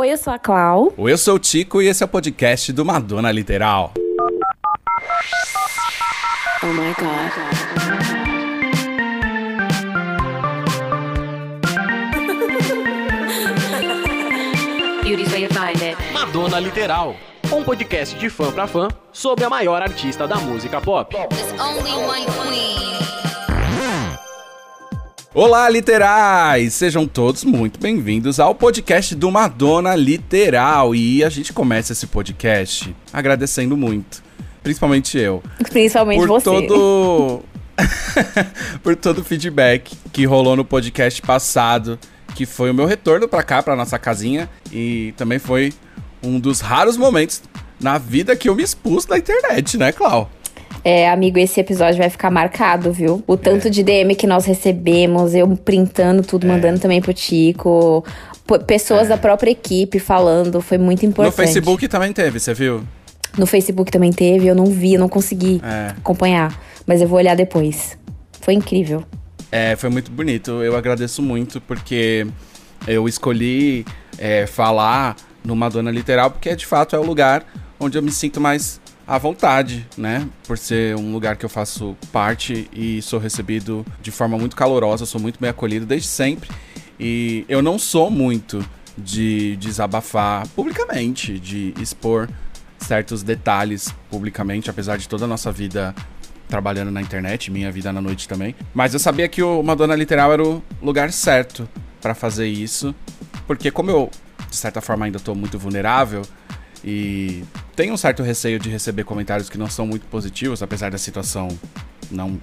Oi, eu sou a Clau. Oi, eu sou o Tico e esse é o podcast do Madonna Literal. Oh my god. Madonna Literal. Um podcast de fã pra fã sobre a maior artista da música pop. Olá, literais! Sejam todos muito bem-vindos ao podcast do Madonna Literal. E a gente começa esse podcast agradecendo muito, principalmente eu. Principalmente por você. Todo... por todo o feedback que rolou no podcast passado, que foi o meu retorno para cá, para nossa casinha, e também foi um dos raros momentos na vida que eu me expus da internet, né, Clau? É, amigo, esse episódio vai ficar marcado, viu? O tanto é. de DM que nós recebemos, eu printando tudo, é. mandando também pro Tico. Pessoas é. da própria equipe falando, foi muito importante. No Facebook também teve, você viu? No Facebook também teve, eu não vi, eu não consegui é. acompanhar. Mas eu vou olhar depois. Foi incrível. É, foi muito bonito. Eu agradeço muito porque eu escolhi é, falar no Madonna Literal porque de fato é o lugar onde eu me sinto mais à vontade, né? Por ser um lugar que eu faço parte e sou recebido de forma muito calorosa, sou muito bem acolhido desde sempre. E eu não sou muito de desabafar publicamente, de expor certos detalhes publicamente, apesar de toda a nossa vida trabalhando na internet, minha vida na noite também. Mas eu sabia que o Madonna Literal era o lugar certo para fazer isso, porque como eu de certa forma ainda tô muito vulnerável, e tenho um certo receio de receber comentários que não são muito positivos, apesar da situação não.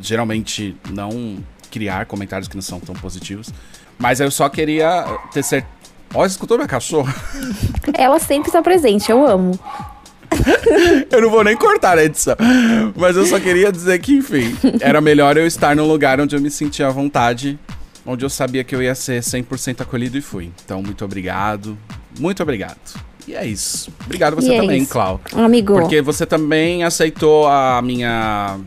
Geralmente não criar comentários que não são tão positivos. Mas eu só queria ter certeza. Ó, escutou minha cachorra? Ela sempre está presente, eu amo. eu não vou nem cortar a edição. Mas eu só queria dizer que, enfim, era melhor eu estar num lugar onde eu me sentia à vontade, onde eu sabia que eu ia ser 100% acolhido e fui. Então, muito obrigado. Muito obrigado. E é isso. Obrigado você e é também, é Clau. Amigo. Porque você também aceitou a minha.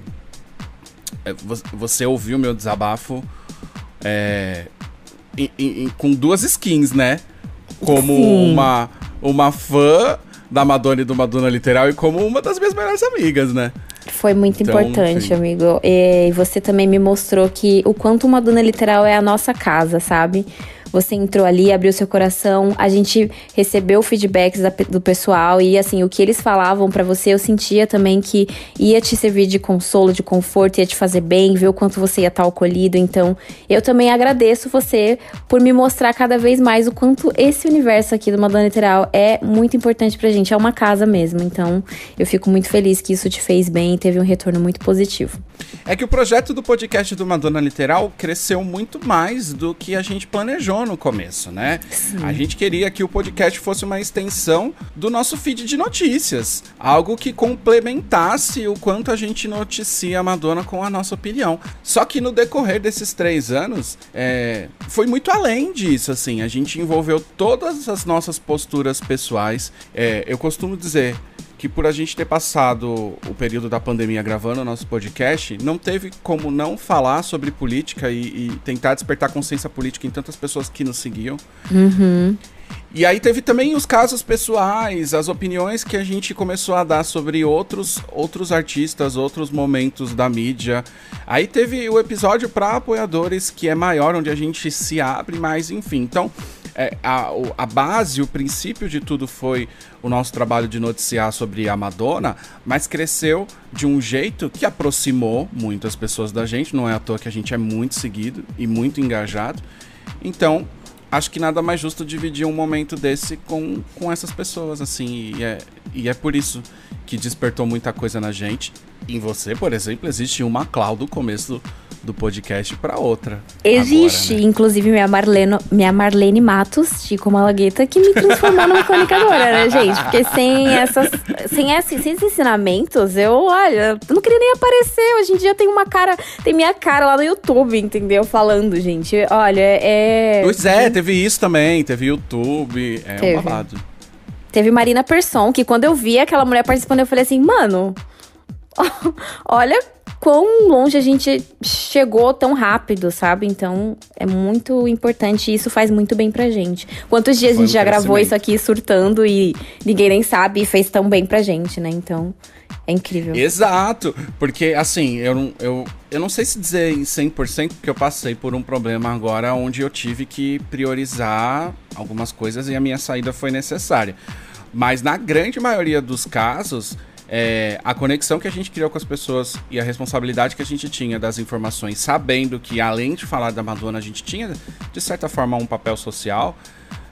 É, você ouviu meu desabafo é, com duas skins, né? Como uma, uma fã da Madonna e do Madonna Literal e como uma das minhas melhores amigas, né? Foi muito então, importante, amigo. E você também me mostrou que o quanto uma Madonna Literal é a nossa casa, sabe? Você entrou ali, abriu seu coração, a gente recebeu feedbacks do pessoal e assim, o que eles falavam para você, eu sentia também que ia te servir de consolo, de conforto, ia te fazer bem, ver o quanto você ia estar acolhido. Então, eu também agradeço você por me mostrar cada vez mais o quanto esse universo aqui do Madonna Literal é muito importante pra gente, é uma casa mesmo. Então, eu fico muito feliz que isso te fez bem e teve um retorno muito positivo. É que o projeto do podcast do Madonna Literal cresceu muito mais do que a gente planejou no começo, né? Sim. A gente queria que o podcast fosse uma extensão do nosso feed de notícias, algo que complementasse o quanto a gente noticia a Madonna com a nossa opinião. Só que no decorrer desses três anos, é, foi muito além disso, assim. A gente envolveu todas as nossas posturas pessoais. É, eu costumo dizer que por a gente ter passado o período da pandemia gravando o nosso podcast, não teve como não falar sobre política e, e tentar despertar consciência política em tantas pessoas que nos seguiam. Uhum. E aí teve também os casos pessoais, as opiniões que a gente começou a dar sobre outros, outros artistas, outros momentos da mídia. Aí teve o episódio para apoiadores, que é maior, onde a gente se abre mais, enfim. Então, é, a, a base, o princípio de tudo foi o nosso trabalho de noticiar sobre a Madonna, mas cresceu de um jeito que aproximou muitas pessoas da gente. Não é à toa que a gente é muito seguido e muito engajado. Então, acho que nada mais justo dividir um momento desse com, com essas pessoas, assim. E é, e é por isso que despertou muita coisa na gente. Em você, por exemplo, existe uma cloud do começo do podcast para outra. Existe, agora, né? inclusive minha Marlene, minha Marlene Matos, Chico Malagueta, que me transformou numa comunicadora, né, gente? Porque sem essas, sem esses, sem esses ensinamentos, eu, olha, eu não queria nem aparecer. Hoje em dia tem uma cara, tem minha cara lá no YouTube, entendeu? Falando, gente. Olha, é. Pois é, teve isso também, teve YouTube, é teve. um babado. Teve Marina Persson, que quando eu vi aquela mulher participando, eu falei assim, mano, olha quão longe a gente chegou tão rápido, sabe? Então é muito importante e isso faz muito bem pra gente. Quantos dias Foi a gente um já gravou isso aqui surtando e ninguém nem sabe e fez tão bem pra gente, né? Então. É incrível. Exato. Porque, assim, eu, eu, eu não sei se dizer em 100%, porque eu passei por um problema agora onde eu tive que priorizar algumas coisas e a minha saída foi necessária. Mas na grande maioria dos casos, é, a conexão que a gente criou com as pessoas e a responsabilidade que a gente tinha das informações, sabendo que além de falar da Madonna, a gente tinha, de certa forma, um papel social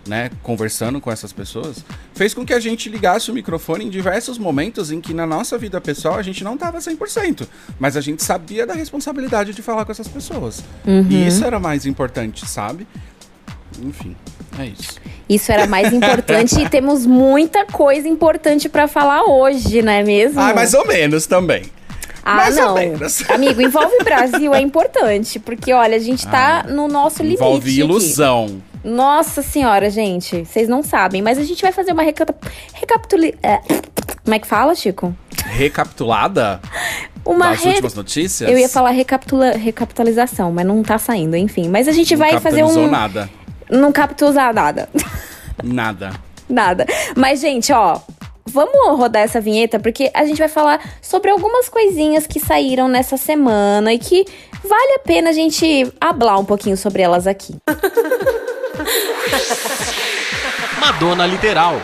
né, conversando com essas pessoas, fez com que a gente ligasse o microfone em diversos momentos em que na nossa vida pessoal a gente não tava 100%, mas a gente sabia da responsabilidade de falar com essas pessoas. Uhum. E isso era mais importante, sabe? Enfim, é isso. Isso era mais importante e temos muita coisa importante para falar hoje, não é mesmo? Ah, mais ou menos também. Ah, Mais não. Amigo, envolve Brasil é importante, porque olha, a gente tá ah, no nosso limite. Envolve ilusão. Aqui. Nossa senhora, gente, vocês não sabem, mas a gente vai fazer uma recapitulação. É, como é que fala, Chico? Recapitulada? Uma das re... últimas notícias? Eu ia falar recapitula... recapitalização, mas não tá saindo, enfim. Mas a gente não vai fazer um. Não nada. Não capitalizar nada. Nada. nada. Mas, gente, ó, Vamos rodar essa vinheta porque a gente vai falar sobre algumas coisinhas que saíram nessa semana e que vale a pena a gente hablar um pouquinho sobre elas aqui. Madonna Literal.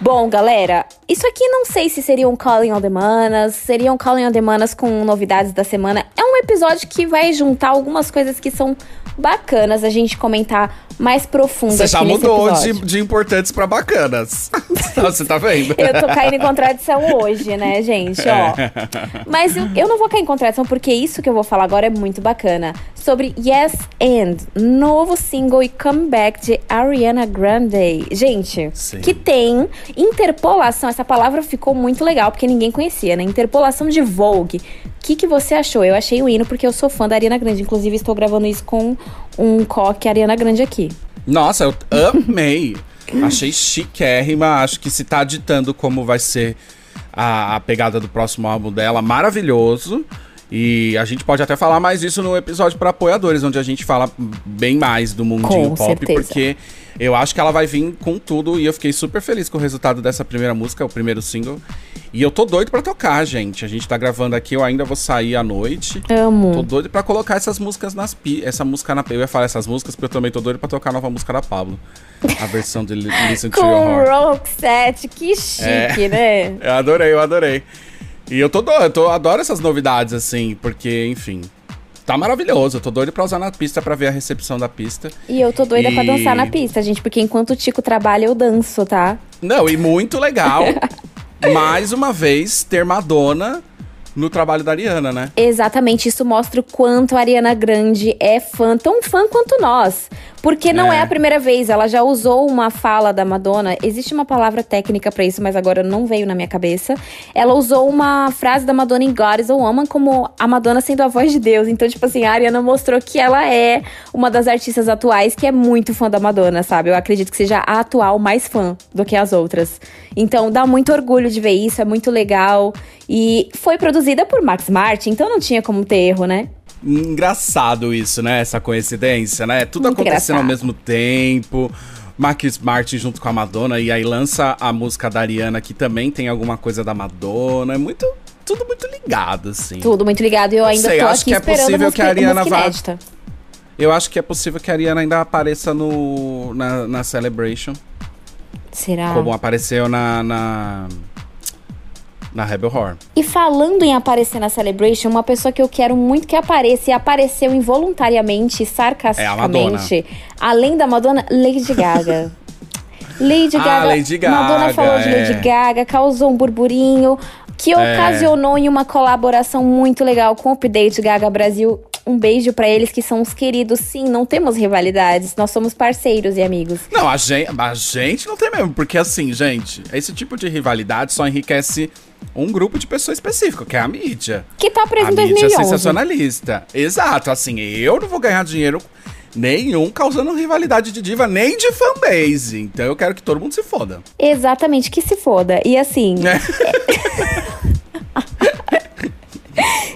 Bom, galera, isso aqui não sei se seria um Calling on the Manas, seria um Calling on the Manas com novidades da semana. É um episódio que vai juntar algumas coisas que são bacanas a gente comentar mais profundo. Você já mudou de, de, importantes para bacanas. Você tá vendo? eu tô caindo em contradição hoje, né, gente? É. Ó. Mas eu, eu, não vou cair em contradição porque isso que eu vou falar agora é muito bacana. Sobre Yes and, novo single e comeback de Ariana Grande. Gente, Sim. que tem interpolação. Essa palavra ficou muito legal porque ninguém conhecia, né? Interpolação de Vogue. O que, que você achou? Eu achei o hino porque eu sou fã da Ariana Grande. Inclusive, estou gravando isso com um coque Ariana Grande aqui. Nossa, eu amei. Achei chiquérrima. Acho que se tá ditando como vai ser a, a pegada do próximo álbum dela, maravilhoso. E a gente pode até falar mais isso no episódio para apoiadores, onde a gente fala bem mais do mundinho com pop, certeza. porque eu acho que ela vai vir com tudo e eu fiquei super feliz com o resultado dessa primeira música, o primeiro single. E eu tô doido para tocar, gente. A gente tá gravando aqui, eu ainda vou sair à noite. Amo. Tô doido para colocar essas músicas nas pi essa música na eu ia falar essas músicas porque eu também tô doido para tocar a nova música da Pablo. A versão de Listen to Your Heart. Com Roxette, que chique, é. né? Eu adorei, eu adorei. E eu tô doido, eu tô, adoro essas novidades, assim, porque, enfim, tá maravilhoso. Eu tô doido pra usar na pista pra ver a recepção da pista. E eu tô doida e... pra dançar na pista, gente, porque enquanto o Tico trabalha, eu danço, tá? Não, e muito legal. mais uma vez, ter Madonna no trabalho da Ariana, né? Exatamente, isso mostra o quanto a Ariana Grande é fã, tão fã quanto nós. Porque não é. é a primeira vez, ela já usou uma fala da Madonna. Existe uma palavra técnica para isso, mas agora não veio na minha cabeça. Ela usou uma frase da Madonna em God is a Woman como a Madonna sendo a voz de Deus. Então, tipo assim, a Ariana mostrou que ela é uma das artistas atuais que é muito fã da Madonna, sabe? Eu acredito que seja a atual mais fã do que as outras. Então, dá muito orgulho de ver isso, é muito legal. E foi produzida por Max Martin, então não tinha como ter erro, né? Engraçado isso, né? Essa coincidência, né? Tudo Muito acontecendo engraçado. ao mesmo tempo. Marcus Martin junto com a Madonna e aí lança a música da Ariana que também tem alguma coisa da Madonna. É muito tudo muito ligado assim. Tudo muito ligado. Eu ainda Sei, tô acho aqui que é possível que a Ariana vá Eu acho que é possível que a Ariana ainda apareça no na, na Celebration. Será? Como apareceu na, na na Rebel Horror. E falando em aparecer na Celebration, uma pessoa que eu quero muito que apareça e apareceu involuntariamente, sarcasticamente, é além da Madonna, Lady Gaga. Lady ah, Gaga. Lady Gaga. Madonna falou é. de Lady Gaga, causou um burburinho que é. ocasionou em uma colaboração muito legal com o Update Gaga Brasil. Um beijo para eles que são os queridos. Sim, não temos rivalidades, nós somos parceiros e amigos. Não, a gente, a gente não tem mesmo, porque assim, gente, esse tipo de rivalidade só enriquece um grupo de pessoas específico, que é a mídia. Que tá preso em 2011. mídia sensacionalista. Exato, assim, eu não vou ganhar dinheiro nenhum causando rivalidade de diva, nem de fanbase. Então eu quero que todo mundo se foda. Exatamente, que se foda. E assim. É.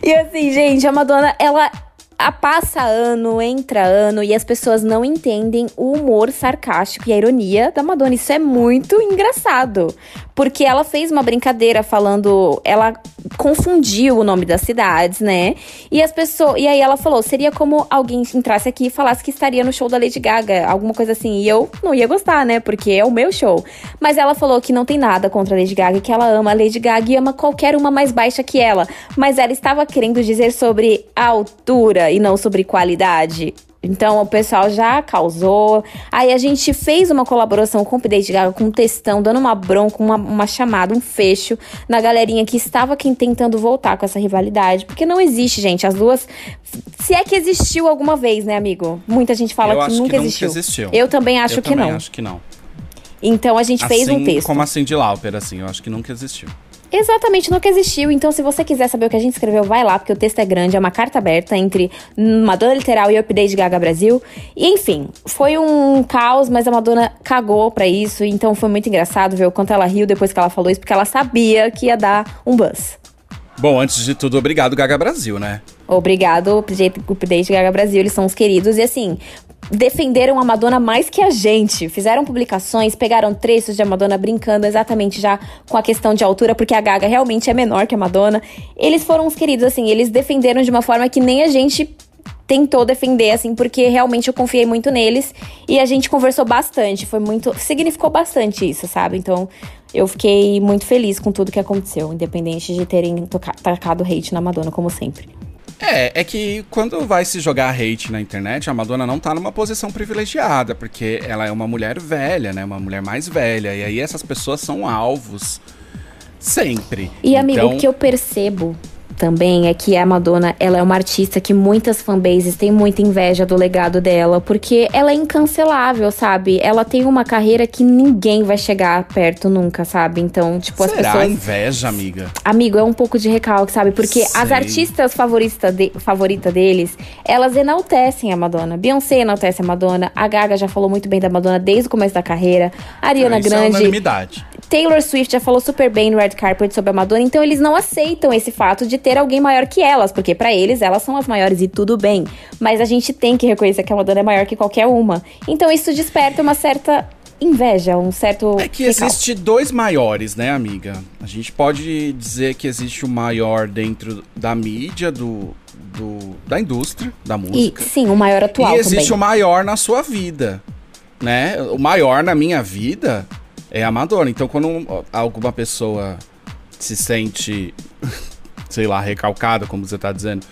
E assim, gente, a Madonna, ela a passa ano, entra ano e as pessoas não entendem o humor sarcástico e a ironia da Madonna. Isso é muito engraçado. Porque ela fez uma brincadeira falando. Ela confundiu o nome das cidades, né? E as pessoas. E aí ela falou: seria como alguém entrasse aqui e falasse que estaria no show da Lady Gaga, alguma coisa assim. E eu não ia gostar, né? Porque é o meu show. Mas ela falou que não tem nada contra a Lady Gaga, que ela ama a Lady Gaga e ama qualquer uma mais baixa que ela. Mas ela estava querendo dizer sobre altura e não sobre qualidade. Então o pessoal já causou. Aí a gente fez uma colaboração com o Update Gaga, com um textão, dando uma bronca, uma, uma chamada, um fecho na galerinha que estava aqui tentando voltar com essa rivalidade. Porque não existe, gente. As duas. Se é que existiu alguma vez, né, amigo? Muita gente fala Eu que nunca que existiu. Nunca existiu. Eu também acho Eu que também não. acho que não. Então a gente fez assim um texto. Como a Cindy Lauper, assim, eu acho que nunca existiu. Exatamente, nunca existiu. Então, se você quiser saber o que a gente escreveu, vai lá, porque o texto é grande, é uma carta aberta entre Madonna Literal e Update Gaga Brasil. E, enfim, foi um caos, mas a Madonna cagou pra isso. Então, foi muito engraçado ver o quanto ela riu depois que ela falou isso, porque ela sabia que ia dar um buzz. Bom, antes de tudo, obrigado, Gaga Brasil, né? Obrigado, Update Gaga Brasil, eles são os queridos. E assim, defenderam a Madonna mais que a gente. Fizeram publicações, pegaram trechos de a Madonna brincando exatamente já com a questão de altura, porque a Gaga realmente é menor que a Madonna. Eles foram os queridos, assim, eles defenderam de uma forma que nem a gente tentou defender, assim, porque realmente eu confiei muito neles e a gente conversou bastante. Foi muito. Significou bastante isso, sabe? Então. Eu fiquei muito feliz com tudo que aconteceu, independente de terem tacado hate na Madonna, como sempre. É, é que quando vai se jogar hate na internet, a Madonna não tá numa posição privilegiada, porque ela é uma mulher velha, né? Uma mulher mais velha. E aí essas pessoas são alvos sempre. E, amigo, então... o que eu percebo também é que a Madonna, ela é uma artista que muitas fanbases têm muita inveja do legado dela, porque ela é incancelável, sabe? Ela tem uma carreira que ninguém vai chegar perto nunca, sabe? Então, tipo, Será as pessoas... inveja, amiga? Amigo, é um pouco de recalque, sabe? Porque Sei. as artistas favorita, de... favorita deles, elas enaltecem a Madonna. Beyoncé enaltece a Madonna, a Gaga já falou muito bem da Madonna desde o começo da carreira, a Ariana é, Grande... É unanimidade. Taylor Swift já falou super bem no Red Carpet sobre a Madonna, então eles não aceitam esse fato de ter alguém maior que elas, porque para eles elas são as maiores e tudo bem. Mas a gente tem que reconhecer que a Madonna é maior que qualquer uma. Então isso desperta uma certa inveja, um certo. É que recalque. existe dois maiores, né, amiga? A gente pode dizer que existe o maior dentro da mídia, do, do da indústria, da música. E, sim, o maior atual. E existe também. o maior na sua vida, né? O maior na minha vida é a Madonna. Então, quando alguma pessoa se sente, sei lá, recalcada, como você tá dizendo,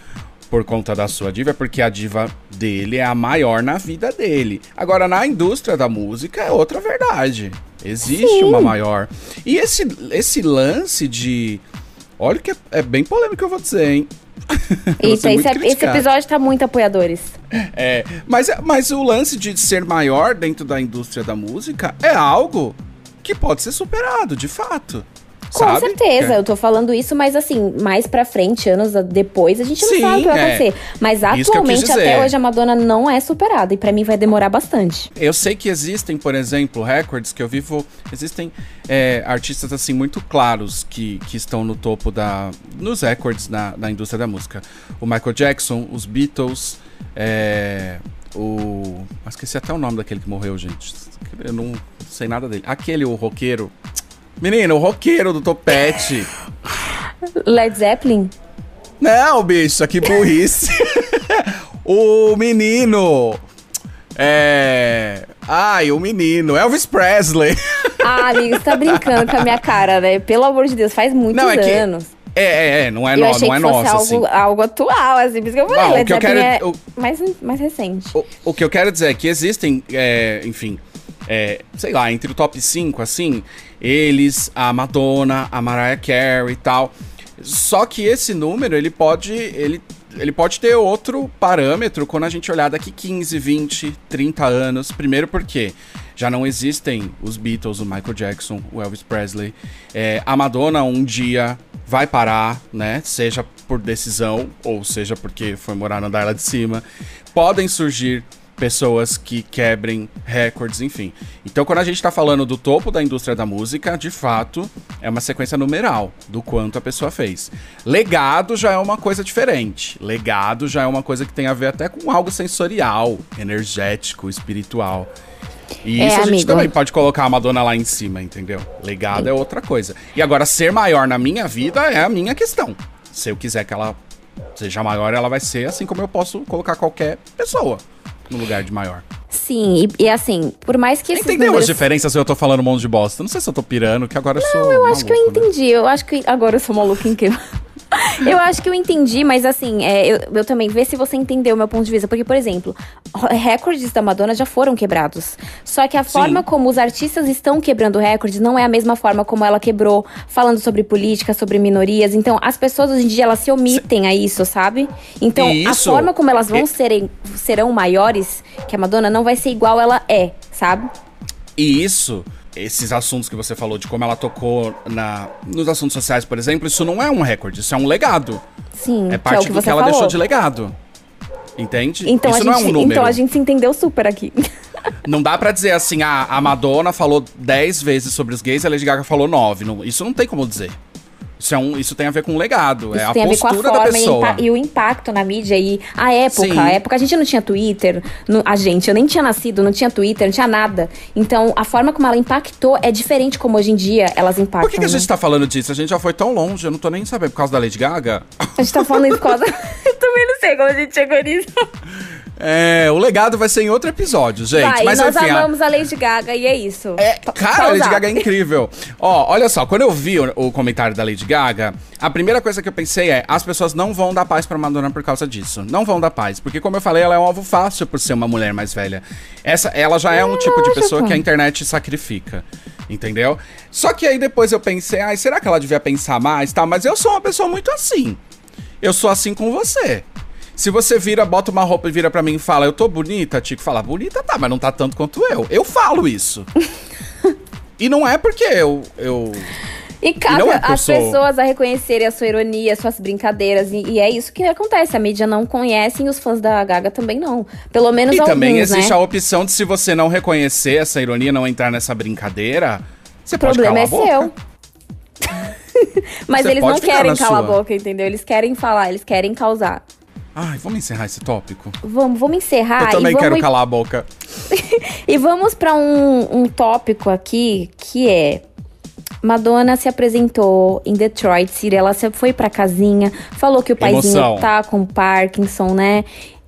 por conta da sua diva, é porque a diva dele é a maior na vida dele. Agora, na indústria da música é outra verdade. Existe Sim. uma maior. E esse, esse lance de. Olha que é, é bem polêmico, eu vou dizer, hein? Isso, esse, é, esse, episódio tá muito apoiadores. É, mas, mas o lance de ser maior dentro da indústria da música é algo que pode ser superado, de fato. Com sabe? certeza, é. eu tô falando isso, mas assim, mais pra frente, anos depois, a gente não Sim, sabe o que vai é. acontecer. Mas atualmente, até hoje, a Madonna não é superada. E pra mim vai demorar bastante. Eu sei que existem, por exemplo, recordes que eu vivo. Existem é, artistas assim muito claros que, que estão no topo da. nos recordes na, na indústria da música. O Michael Jackson, os Beatles, é, o. Esqueci até o nome daquele que morreu, gente. Eu não sei nada dele. Aquele, o roqueiro. Menino, o roqueiro do topete. Led Zeppelin? Não, bicho, que burrice. o menino. É. Ai, o menino. Elvis Presley. ah, amigo, você tá brincando com a minha cara, né? Pelo amor de Deus, faz muitos não, é que... anos. É, é, é, não é, eu no, achei não é que fosse nossa, algo, assim. algo atual, assim, por isso que eu falei, Não, Led o que eu Zeppelin quero- é o- mais, mais recente. O, o que eu quero dizer é que existem, é, enfim, é, sei lá, entre o top 5, assim, eles, a Madonna, a Mariah Carey e tal. Só que esse número, ele pode, ele, ele pode ter outro parâmetro quando a gente olhar daqui 15, 20, 30 anos. Primeiro porque já não existem os Beatles, o Michael Jackson, o Elvis Presley. É, a Madonna um dia vai parar, né? Seja por decisão ou seja porque foi morar no andar lá de cima. Podem surgir pessoas que quebrem recordes, enfim. Então, quando a gente tá falando do topo da indústria da música, de fato, é uma sequência numeral do quanto a pessoa fez. Legado já é uma coisa diferente. Legado já é uma coisa que tem a ver até com algo sensorial, energético, espiritual. E é, isso a gente amigo. também pode colocar a Madonna lá em cima, entendeu? Legado Sim. é outra coisa. E agora, ser maior na minha vida é a minha questão. Se eu quiser que ela seja maior, ela vai ser assim como eu posso colocar qualquer pessoa no lugar de maior. Sim, e, e assim, por mais que Entendeu números... as diferenças se eu tô falando um monte de bosta? Não sei se eu tô pirando, que agora eu sou. Não, eu acho que eu né? entendi. Né? Eu acho que agora eu sou maluco incrível. Eu acho que eu entendi, mas assim, é, eu, eu, também, vê se você entendeu o meu ponto de vista. Porque, por exemplo, recordes da Madonna já foram quebrados. Só que a Sim. forma como os artistas estão quebrando recordes não é a mesma forma como ela quebrou, falando sobre política, sobre minorias. Então, as pessoas hoje em dia, elas se omitem a isso, sabe? Então, isso. a forma como elas vão serem, serão maiores que a Madonna não vai ser igual ela é, sabe? E isso esses assuntos que você falou de como ela tocou na, nos assuntos sociais, por exemplo, isso não é um recorde, isso é um legado. Sim, é parte que é do que ela deixou de legado. Entende? Então isso não gente, é um número. Então a gente se entendeu super aqui. Não dá para dizer assim, ah, a Madonna falou 10 vezes sobre os gays, a Lady Gaga falou 9. Não, isso não tem como dizer. Isso, é um, isso tem a ver com o legado, isso é a postura a da pessoa. E, e, o impacto na mídia e a época. Sim. A época a gente não tinha Twitter, no, a gente, eu nem tinha nascido, não tinha Twitter, não tinha nada. Então, a forma como ela impactou é diferente como hoje em dia elas impactam. Por que, que a gente né? tá falando disso? A gente já foi tão longe, eu não tô nem sabendo por causa da Lady Gaga. A gente tá falando isso por causa. eu também não sei como a gente chegou nisso. É, o legado vai ser em outro episódio, gente. Vai, Mas nós enfim, amamos a... a Lady Gaga e é isso. É, cara, a Lady Gaga é incrível. Ó, olha só, quando eu vi o, o, comentário da Lady Gaga, a primeira coisa que eu pensei é: as pessoas não vão dar paz pra Madonna por causa disso. Não vão dar paz. Porque, como eu falei, ela é um alvo fácil por ser uma mulher mais velha. Essa, ela já é um tipo de pessoa que a internet sacrifica. Entendeu? Só que aí depois eu pensei, ai, será que ela devia pensar mais? Tá, mas eu sou uma pessoa muito assim. Eu sou assim com você. Se você vira, bota uma roupa e vira para mim e fala, eu tô bonita, Tico fala, bonita tá, mas não tá tanto quanto eu. Eu falo isso. e não é porque eu. eu... E cabe é as sou... pessoas a reconhecerem a sua ironia, as suas brincadeiras. E, e, é isso que acontece. A mídia não conhece e os fãs da Gaga também não. Pelo menos E alguns, também existe né? a opção de se você não reconhecer essa ironia, não entrar nessa brincadeira, você o pode calar é a boca. seu. Mas você eles não querem calar sua. a boca, entendeu? Eles querem falar, eles querem causar. Ai, vamos encerrar esse tópico? Vamos, vamos encerrar. Eu também quero calar a boca. e vamos para um, um tópico aqui que é Madonna se apresentou em Detroit City, ela foi pra casinha, falou que o paizinho tá com Parkinson, né?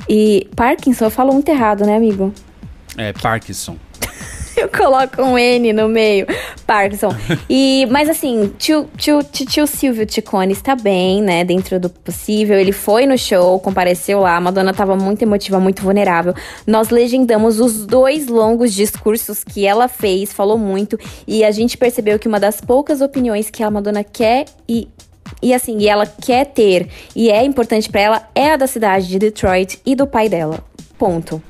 E Parkinson, eu falo muito errado, né, amigo? É, Parkinson. eu coloco um N no meio. Parkinson. E, mas assim, tio, tio, tio, tio Silvio Ticone está bem, né? Dentro do possível. Ele foi no show, compareceu lá. A Madonna estava muito emotiva, muito vulnerável. Nós legendamos os dois longos discursos que ela fez, falou muito. E a gente percebeu que uma das poucas opiniões que a Madonna quer e e assim, e ela quer ter e é importante para ela é a da cidade de Detroit e do pai dela. Ponto.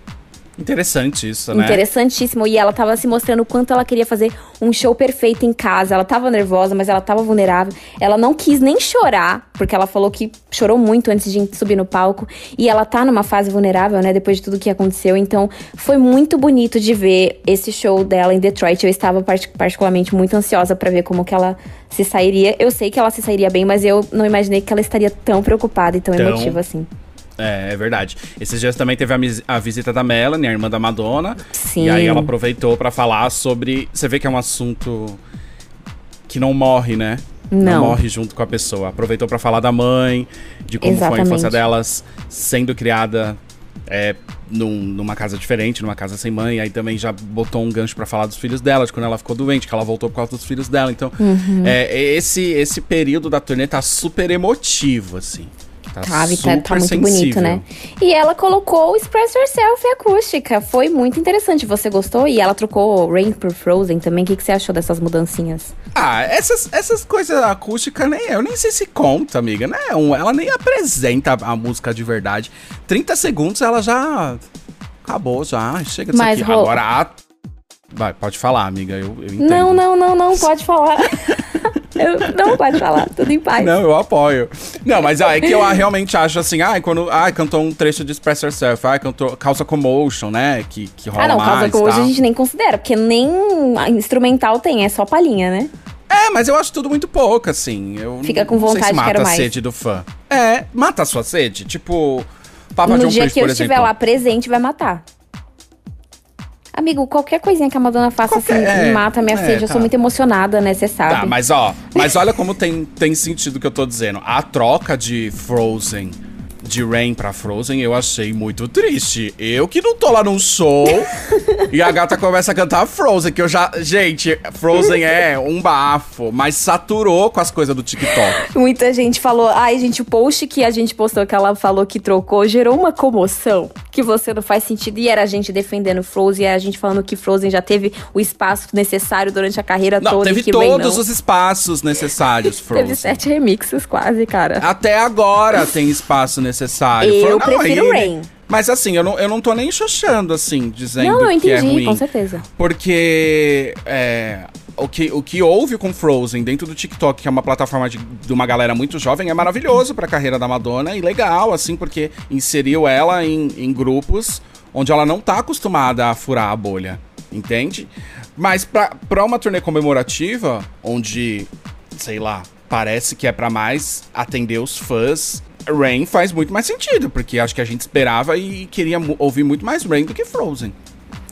Interessante isso, né? Interessantíssimo. E ela tava se mostrando o quanto ela queria fazer um show perfeito em casa. Ela tava nervosa, mas ela tava vulnerável. Ela não quis nem chorar, porque ela falou que chorou muito antes de subir no palco. E ela tá numa fase vulnerável, né? Depois de tudo que aconteceu. Então, foi muito bonito de ver esse show dela em Detroit. Eu estava particularmente muito ansiosa para ver como que ela se sairia. Eu sei que ela se sairia bem, mas eu não imaginei que ela estaria tão preocupada e tão, tão... emotiva assim. É, é verdade. Esses dias também teve a, a, visita da Melanie, a irmã da Madonna. Sim. E aí ela aproveitou para falar sobre. Você vê que é um assunto que não morre, né? Não. não morre junto com a pessoa. Aproveitou para falar da mãe, de como Exatamente. foi a infância delas sendo criada é, num, numa casa diferente, numa casa sem mãe. Aí também já botou um gancho para falar dos filhos dela, de quando ela ficou doente, que ela voltou por causa dos filhos dela. Então, uhum. é, esse, esse período da turnê tá super emotivo, assim. Tá, tá, tá muito sensível. bonito, né? E ela colocou o Express Yourself acústica. Foi muito interessante. Você gostou? E ela trocou Rain por Frozen também. O que, que você achou dessas mudancinhas? Ah, essas, essas coisas acústicas nem eu nem sei se conta, amiga, né? Ela nem apresenta a música de verdade. 30 segundos ela já acabou, já. Chega disso Mas, aqui. Agora a Vai, pode falar, amiga. Eu, eu entendo. Não, não, não, não, pode falar. Eu, não pode falar, tudo em paz. Não, eu apoio. Não, mas ah, é que eu realmente acho assim, ah, quando ah, cantou um trecho de Express Yourself, ah, cantou Causa Commotion, né? Que, que rola Ah, não. Causa Commotion a gente nem considera, porque nem instrumental tem, é só palhinha, né? É, mas eu acho tudo muito pouco, assim. Eu Fica não com sei se vontade, mata a mais. sede do fã. É, mata a sua sede. Tipo, Papa no John dia que eu estiver lá presente, vai matar. Amigo, qualquer coisinha que a Madonna faça Qualquer- assim, é, mata a minha é, sede. Eu tá. sou muito emocionada, né? Você sabe. Tá, mas ó, mas olha como tem, tem sentido o que eu tô dizendo. A troca de Frozen, de Rain pra Frozen, eu achei muito triste. Eu que não tô lá num show e a gata começa a cantar Frozen, que eu já. Gente, Frozen é um bafo, mas saturou com as coisas do TikTok. Muita gente falou, ai, gente, o post que a gente postou que ela falou que trocou gerou uma comoção que você não faz sentido. E era a gente defendendo Frozen, e a gente falando que Frozen já teve o espaço necessário durante a carreira Não, toda. teve todos os espaços necessários, Frozen. Teve sete remixes quase, cara. Até agora tem espaço necessário. Eu Foram- não, prefiro aí- Rain. Mas assim, eu não, eu não tô nem xoxando, assim, dizendo Não, eu que é entendi, ruim. com certeza. Porque é, o, que, o que houve com Frozen dentro do TikTok, que é uma plataforma de, de uma galera muito jovem, é maravilhoso pra carreira da Madonna e legal, assim, porque inseriu ela em, em grupos onde ela não tá acostumada a furar a bolha, entende? Mas pra, pra uma turnê comemorativa, onde, sei lá, parece que é pra mais atender os fãs. Rain faz muito mais sentido, porque acho que a gente esperava e queria ouvir muito mais Rain do que Frozen.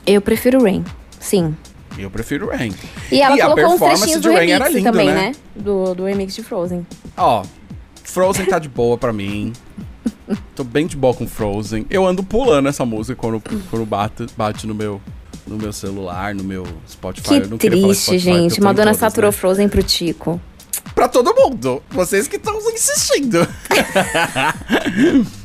Eu prefiro Rain, sim. Eu prefiro Rain. E ela a colocou uns performance de do Rain remix era linda, também, né? né? Do, do remix de Frozen. Ó, Frozen tá de boa pra mim. Tô bem de boa com Frozen. Eu ando pulando essa música quando, quando bate, bate no meu no meu celular, no meu Spotify. Que Eu não queria falar triste, Spotify, gente. Madonna todas, saturou né? Frozen pro Tico. Pra todo mundo. Vocês que estão insistindo.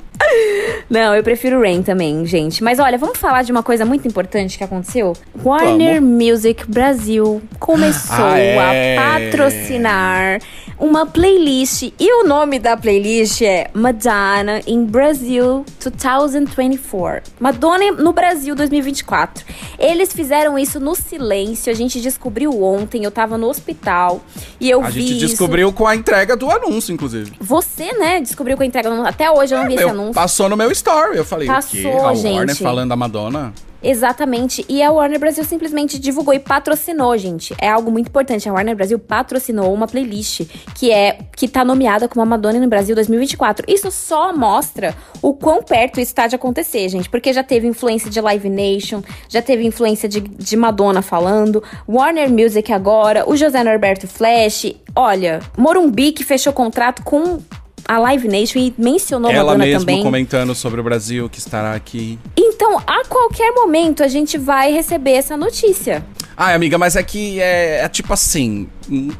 Não, eu prefiro Rain também, gente. Mas olha, vamos falar de uma coisa muito importante que aconteceu? Warner Music Brasil começou Ah, é. a patrocinar uma playlist. E o nome da playlist é Madonna in Brazil 2024. Madonna no Brasil 2024. Eles fizeram isso no silêncio. A gente descobriu ontem. Eu tava no hospital e eu A vi gente isso. descobriu com a entrega do anúncio, inclusive. Você, né, descobriu com a entrega. no- Até hoje eu não vi esse Meu, anúncio. Passou no meu story. Eu falei, Passou, o quê? A Warner gente. falando da Madonna? Exatamente. E a Warner Brasil simplesmente divulgou e patrocinou, gente. É algo muito importante. A Warner Brasil patrocinou uma playlist que é que tá nomeada como a Madonna no Brasil 2024. Isso só mostra o quão perto isso tá de acontecer, gente. Porque já teve influência de Live Nation, já teve influência de, de Madonna falando, Warner Music agora, o José Norberto Flash. Olha, Morumbi que fechou contrato com a Live Nation e mencionou Ela Madonna mesmo também. comentando sobre o Brasil que estará aqui. Então, a qualquer momento a gente vai receber essa notícia. Ai, amiga, mas é que é, é tipo assim. hum,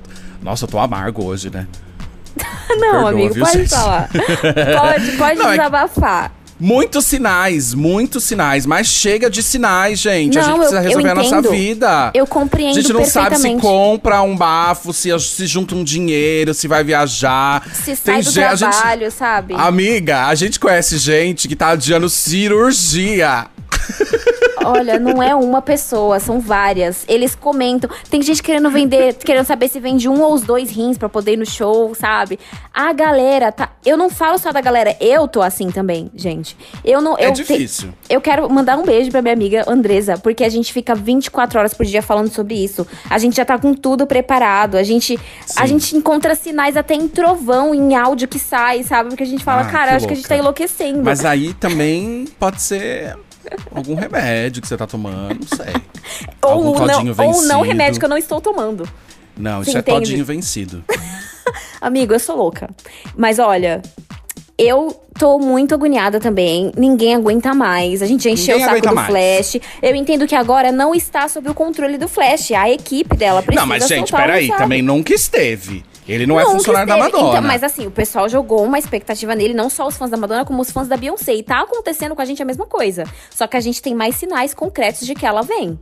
Nossa, eu tô amargo hoje, né? Não, Perdoa, amigo, viu, pode gente? falar. Pode, pode Não, é que- desabafar. Muitos sinais, muitos sinais, mas chega de sinais, gente. a Não, gente precisa eu- eu resolver a nossa vida. Eu compreendo A gente não sabe se compra um bafo, se, se junta um dinheiro, se vai viajar. Se sai do a gente- trabalho, sabe? Amiga, a gente conhece gente que tá adiando cirurgia. Olha, não é uma pessoa, são várias. Eles comentam. Tem gente querendo vender, querendo saber se vende um ou os dois rins pra poder ir no show, sabe? A galera tá. Eu não falo só da galera, eu tô assim também, gente. Eu não. É eu te- difícil. Eu quero mandar um beijo pra minha amiga Andresa, porque a gente fica 24 horas por dia falando sobre isso. A gente já tá com tudo preparado. A gente, a gente encontra sinais até em trovão, em áudio que sai, sabe? Porque a gente fala, Ah, cara, que acho que a gente tá louca. enlouquecendo. Mas aí também pode ser algum remédio que você tá tomando, não sei. algum ou, não, todinho ou não remédio que eu não estou tomando. Não, Você isso é entende? todinho vencido. Amigo, eu sou louca. Mas olha, eu tô muito agoniada também. Ninguém aguenta mais. A gente encheu Ninguém o saco do mais. Flash. Eu entendo que agora não está sob o controle do Flash. A equipe dela precisa não, mas gente, peraí, também nunca esteve. Ele não é Nunca funcionário da esteve. Madonna. Então, mas assim, o pessoal jogou uma expectativa nele, não só os fãs da Madonna, como os fãs da Beyoncé. E tá acontecendo com a gente a mesma coisa. Só que a gente tem mais sinais concretos de que ela vem.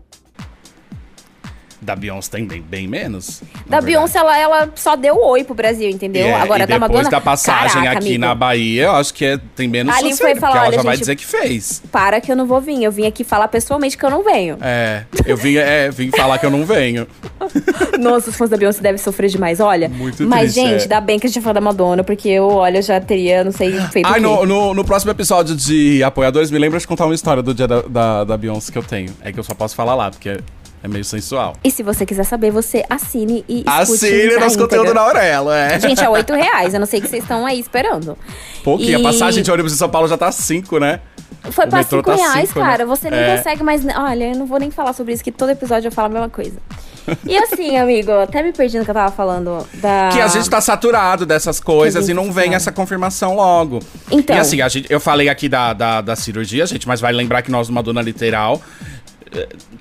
Da Beyoncé tem bem, menos. Da Beyoncé, ela, ela só deu oi pro Brasil, entendeu? É, Agora, e da depois Madonna... da passagem Caraca, aqui amigo, na Bahia, eu acho que é, tem menos Ali foi falar, ela já vai gente, dizer que fez. Para que eu não vou vir. Eu vim aqui falar pessoalmente que eu não venho. É, eu vim, é, vim falar que eu não venho. Nossa, os fãs da Beyoncé devem sofrer demais, olha. Muito Mas, triste, gente, é. dá bem que a gente é fã da Madonna, porque eu, olha, já teria, não sei, feito Ai, no, no, no próximo episódio de apoiadores, me lembra de contar uma história do dia da, da, da Beyoncé que eu tenho. É que eu só posso falar lá, porque é, meio sensual. E se você quiser saber, você assine e Assine nosso íntegra. conteúdo na Aurelo, é. Gente, é 8 reais. Eu não sei o que vocês estão aí esperando. Pouquinho, E- a passagem de ônibus em São Paulo já tá 5, né? Foi O pra metrô 5 tá reais, cinco, né? cara. Você nem É. consegue mais. Olha, eu não vou nem falar sobre isso, que todo episódio eu falo a mesma coisa. E assim, amigo, até me perdi no que eu tava falando da. Que a gente tá saturado dessas coisas Que e não vem tá. essa confirmação logo. Então. E assim, a gente, eu falei aqui da, da, da cirurgia, gente, mas vai lembrar que nós, numa dona literal,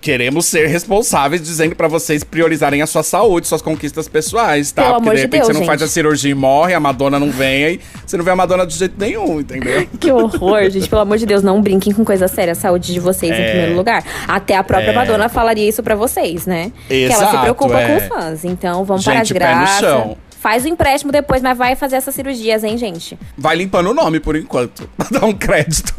queremos ser responsáveis dizendo pra vocês priorizarem a sua saúde, suas conquistas pessoais, tá? Pelo Porque de de repente Deus, você não faz gente. a cirurgia e morre, a Madonna não vem, aí você não vê a Madonna de jeito nenhum, entendeu? Que horror, gente. Pelo amor de Deus, não brinquem com coisa séria. A saúde de vocês em É. primeiro lugar. Até a própria É. Madonna falaria isso pra vocês, né? que ela se Exato, preocupa é. com os fãs. Então, vamos parar de Gente, pé no graça. chão. Faz o empréstimo depois, mas vai fazer essas cirurgias, hein, gente? Vai limpando o nome por enquanto, dar um crédito.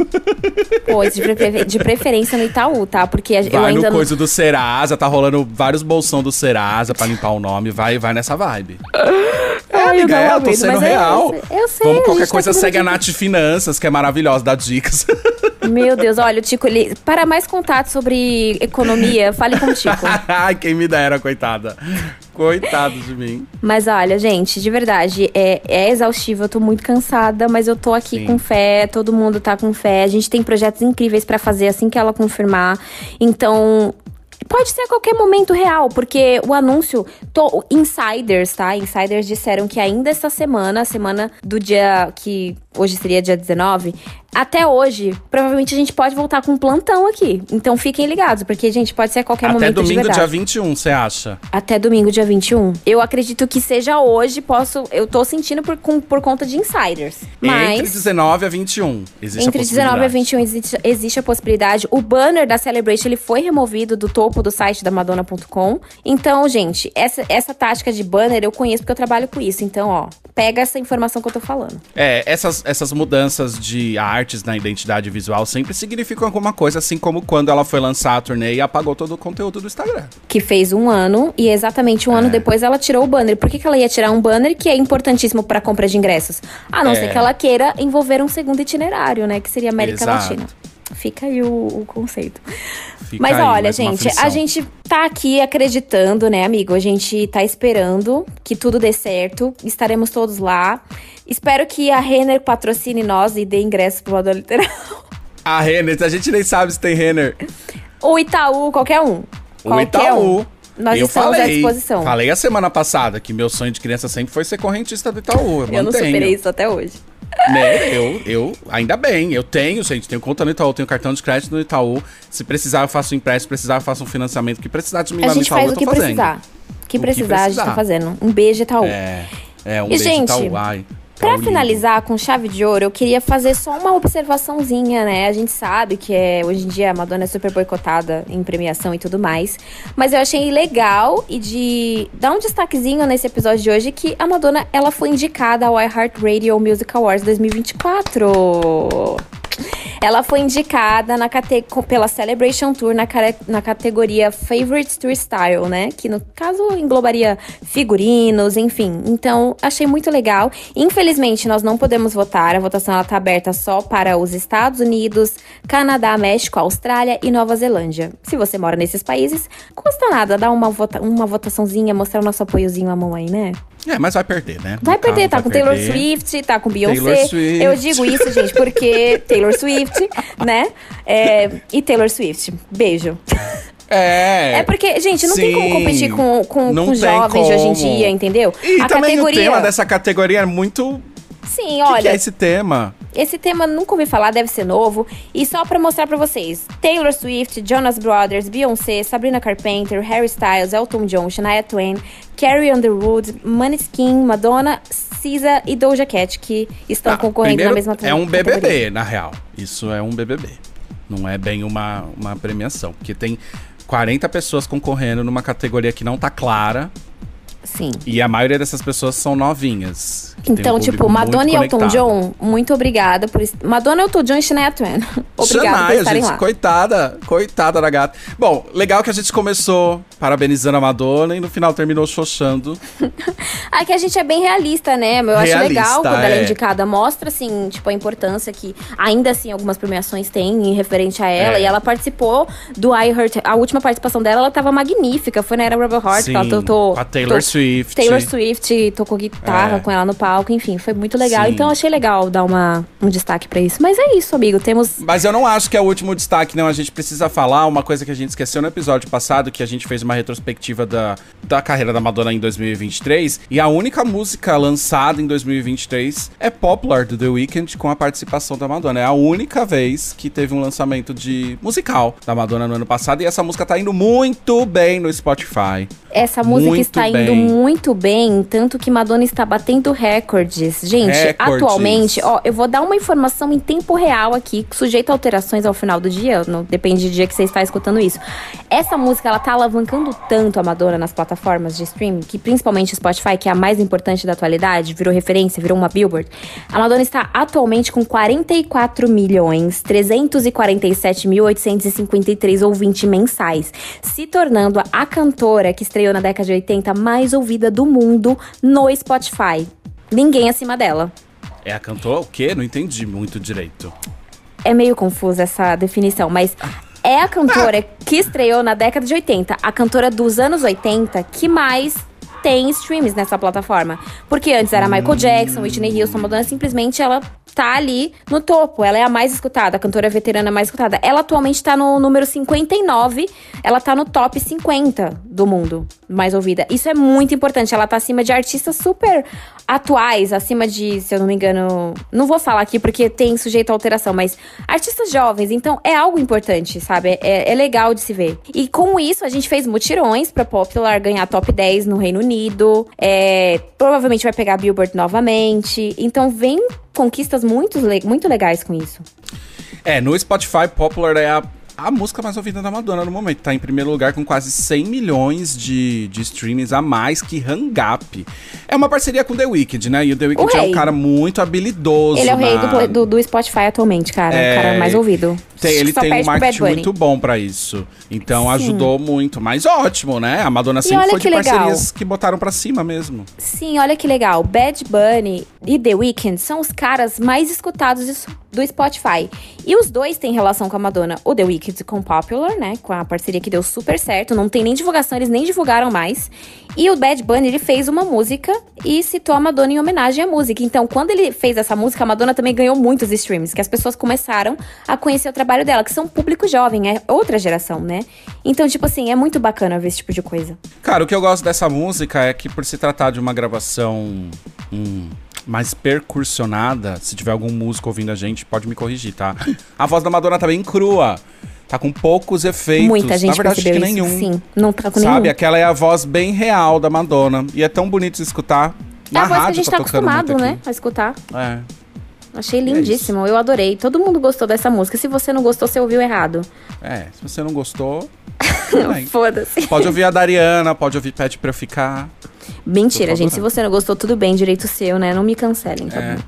Pois, de, de preferência no Itaú, tá? Porque eu Vai ainda no não. coisa do Serasa, tá rolando vários bolsão do Serasa pra limpar o nome, vai, vai nessa vibe. É, Ai, eu amiga, não é, eu tô sendo é real. isso. Eu sei, Vamos, qualquer tá coisa fazendo segue a. Nath Finanças, que é maravilhosa, dá dicas. Meu Deus, olha, o Tico, ele... para mais contatos sobre economia, fale com o Tico. Ai, quem me dera, coitada. Coitado de mim. Mas olha, gente, de verdade, é, é exaustivo. Eu tô muito cansada, mas eu tô aqui Sim. com fé. Todo mundo tá com fé. A gente tem projetos incríveis pra fazer assim que ela confirmar. Então. Pode ser a qualquer momento real, porque o anúncio. to- insiders, tá? Insiders disseram que ainda essa semana, a semana do dia que hoje seria dia 19, até hoje, provavelmente a gente pode voltar com um plantão aqui. Então fiquem ligados, porque, gente, pode ser a qualquer Até momento. de domingo, dia 21, você acha? Até domingo, dia 21. Eu acredito que seja hoje, posso. Eu tô sentindo por, com- por conta de insiders. Mas. Entre 19 a 21. Existe Entre a 19 a possibilidade. 21 existe, existe a possibilidade. O banner da Celebration ele foi removido do topo do site da Madonna.com. Então, gente, essa, essa tática de banner eu conheço porque eu trabalho com isso. Então, ó, pega essa informação que eu tô falando. É, essas, essas mudanças de artes na identidade visual sempre significam alguma coisa, assim como quando ela foi lançar a turnê e apagou todo o conteúdo do Instagram. Que fez um ano e exatamente um ano É. depois ela tirou o banner. Por que, que ela ia tirar um banner que é importantíssimo pra compra de ingressos? A não É. ser que ela queira envolver um segundo itinerário, né? Que seria América Exato. Latina. Fica aí o, o conceito. Fica Mas aí olha, gente, a gente tá aqui acreditando, né, amigo? A gente tá esperando que tudo dê certo. Estaremos todos lá. Espero que a Renner patrocine nós e dê ingresso pro Madonna Literal. A Renner, a gente nem sabe se tem Renner. O Itaú, qualquer um. O Qualquer Itaú. Um. Nós eu estamos falei, à disposição. Falei a semana passada que meu sonho de criança sempre foi ser correntista do Itaú. Eu, Eu não superei isso até hoje. Né? Eu, eu, ainda bem, eu tenho, gente, tenho conta no Itaú, tenho cartão de crédito no Itaú. Se precisar, eu faço um empréstimo, se precisar, eu faço um financiamento. O que precisar de mim A lá no gente Itaú, faz eu o tô que fazendo. precisar. O que precisar, a gente tá precisar. fazendo. Um beijo, Itaú. É, é um E, beijo gente, Itaú, ai. Lindo. finalizar com chave de ouro, eu queria fazer só uma observaçãozinha, né? A gente sabe que é, hoje em dia a Madonna é super boicotada em premiação e tudo mais. Mas eu achei legal e de dar um destaquezinho nesse episódio de hoje que a Madonna ela foi indicada ao iHeartRadio Music Awards 2024. Ela foi indicada na cate- pela Celebration Tour na, na categoria Favorite Tour Style, né? Que no caso englobaria figurinos, enfim. Então, achei muito legal. Infelizmente, nós não podemos votar. A votação ela tá aberta só para os Estados Unidos, Canadá, México, Austrália e Nova Zelândia. Se você mora nesses países, custa nada dar uma, vota uma votaçãozinha, mostrar o nosso apoiozinho à mão aí, né? É, mas vai perder, né? Vai perder, tá vai com Taylor perder. Swift, tá com Taylor Beyoncé. Swift. Eu digo isso, gente, porque Taylor Swift, né? É, e Taylor Swift. Beijo. É. É porque, gente, não tem como sim. competir com, com, com jovens de hoje em como. dia, entendeu? E a também categoria. o tema dessa categoria é muito. Sim, O que, olha. que é esse tema? Esse tema nunca ouvi falar, deve ser novo. E só pra mostrar pra vocês: Taylor Swift, Jonas Brothers, Beyoncé, Sabrina Carpenter, Harry Styles, Elton John, Shania Twain, Carrie Underwood, Maneskin, Madonna, SZA e Doja Cat, que estão Ah, concorrendo na mesma É um categoria. BBB, na real. Isso é um BBB. Não é bem uma, uma premiação. Porque tem 40 pessoas concorrendo numa categoria que não tá clara. Sim. E a maioria dessas pessoas são novinhas. Então, um tipo, Madonna e Elton John, muito obrigada por isso. Madonna, Elton John e Shania Twain. obrigada Shania, por estarem gente, lá. Coitada, coitada da gata. Bom, legal que a gente começou parabenizando a Madonna e no final terminou xoxando. ah, que a gente é bem realista, né? Eu realista, acho legal quando é. ela é indicada. Mostra, assim, tipo, a importância que ainda assim algumas premiações têm em referente a ela. É. E ela participou do I Heart. A última participação dela, ela tava magnífica. Foi na Era Rubber Heart. Sim, ela tocou, a Taylor Swift. Taylor Swift tocou guitarra é. com ela no palco enfim, foi muito legal. Sim. Então achei legal dar uma, um destaque para isso. Mas é isso, amigo, temos... Mas eu não acho que é o último destaque, não. A gente precisa falar uma coisa que a gente esqueceu no episódio passado, que a gente fez uma retrospectiva da, da carreira da Madonna em 2023. E a única música lançada em 2023 é Popular, do The Weeknd, com a participação da Madonna. É a única vez que teve um lançamento de musical da Madonna no ano passado. E essa música tá indo muito bem no Spotify. Essa música muito está bem. indo muito bem, tanto que Madonna está batendo recordes. Gente, recordes. atualmente, ó, eu vou dar uma informação em tempo real aqui, sujeito a alterações ao final do dia, não, depende do dia que você está escutando isso. Essa música, ela tá alavancando tanto a Madonna nas plataformas de streaming, que principalmente Spotify, que é a mais importante da atualidade, virou referência, virou uma billboard. A Madonna está atualmente com 44 milhões 347 mil 853 ouvintes mensais, se tornando a cantora que estreou na década de 80 mais ouvida do mundo no Spotify. Ninguém acima dela. É a cantora o quê? Não entendi muito direito. É meio confusa essa definição, mas é a cantora que estreou na década de 80, a cantora dos anos 80 que mais tem streams nessa plataforma. Porque antes era Michael Jackson, Whitney Houston, Madonna simplesmente ela tá ali no topo. Ela é a mais escutada, a cantora veterana mais escutada. Ela atualmente tá no número 59, ela tá no top 50 do mundo mais ouvida. Isso é muito importante. Ela tá acima de artistas super atuais, acima de, se eu não me engano, não vou falar aqui porque tem sujeito a alteração, mas artistas jovens. Então é algo importante, sabe? É, é legal de se ver. E com isso a gente fez mutirões pra Popular ganhar top 10 no Reino Unido. É, provavelmente vai pegar Billboard novamente. Então vem conquistas muito, muito legais com isso. É, no Spotify, Popular é a a música mais ouvida da Madonna no momento. Tá em primeiro lugar com quase 100 milhões de, de streams a mais que Hang Up. É uma parceria com The Weeknd, né? E o The Weeknd o é um cara muito habilidoso. Ele é o rei do, do, do, Spotify atualmente, cara. É... O cara mais ouvido. Tem, ele tem um marketing muito bom para isso. Então Sim. ajudou muito. Mas ótimo, né? A Madonna sempre foi de parcerias que botaram para cima mesmo. Sim, olha que legal. Bad Bunny e The Weeknd são os caras mais escutados do Spotify. E os dois têm relação com a Madonna. O The Weeknd com Popular, né? Com a parceria que deu super certo. Não tem nem divulgação, eles nem divulgaram mais. E o Bad Bunny, ele fez uma música e citou a Madonna em homenagem à música. Então, quando ele fez essa música, a Madonna também ganhou muitos streams, que as pessoas começaram a conhecer o trabalho trabalho dela, que são público jovem, é outra geração, né? Então, tipo assim, é muito bacana ver esse tipo de coisa. Cara, o que eu gosto dessa música é que por se tratar de uma gravação hum, mais percussionada, se tiver algum músico ouvindo a gente, pode me corrigir, tá? A voz da Madonna tá bem crua. Tá com poucos efeitos. Muita gente Na verdade, acho que isso, nenhum. Sim, não tá com Sabe? nenhum. Sabe? Aquela é a voz bem real da Madonna. E é tão bonito de escutar. Na é a voz que a gente tá, tá acostumado, né? A escutar. É. Achei é lindíssimo, é eu adorei. Todo mundo gostou dessa música. Se você não gostou, você ouviu errado. É, se você não gostou. Foda-se. Pode ouvir a Dariana, pode ouvir Pede pra eu ficar. Mentira, gente. Se você não gostou, tudo bem, direito seu, né? Não me cancelem, tá é. bom?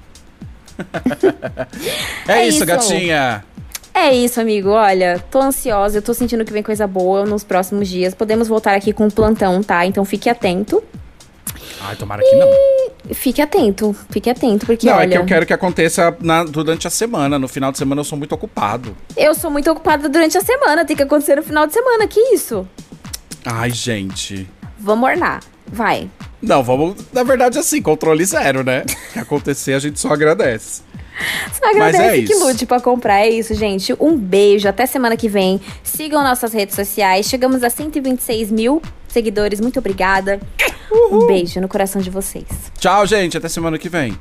é, é isso, isso, gatinha. É isso, amigo. Olha, tô ansiosa, eu tô sentindo que vem coisa boa nos próximos dias. Podemos voltar aqui com um plantão, tá? Então fique atento. Ai, tomara que não. Fique atento, fique atento, porque não, olha... é que eu quero que aconteça na, durante a semana. No final de semana eu sou muito ocupado. Eu sou muito ocupada durante a semana, tem que acontecer no final de semana, que isso? Ai, gente. Vamos ornar, vai. Não, vamos, na verdade, assim, controle zero, né? que acontecer, a gente só agradece. Só agradece Mas é que lute pra comprar. É isso, gente. Um beijo. Até semana que vem. Sigam nossas redes sociais. Chegamos a 126 mil seguidores. Muito obrigada. Uhul. Um beijo no coração de vocês. Tchau, gente. Até semana que vem.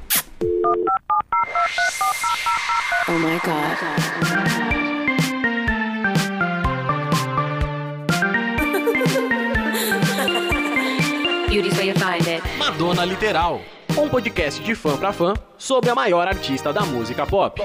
Oh my God. Beauty's way you find it. Madonna Literal. Um podcast de fã pra fã sobre a maior artista da música pop.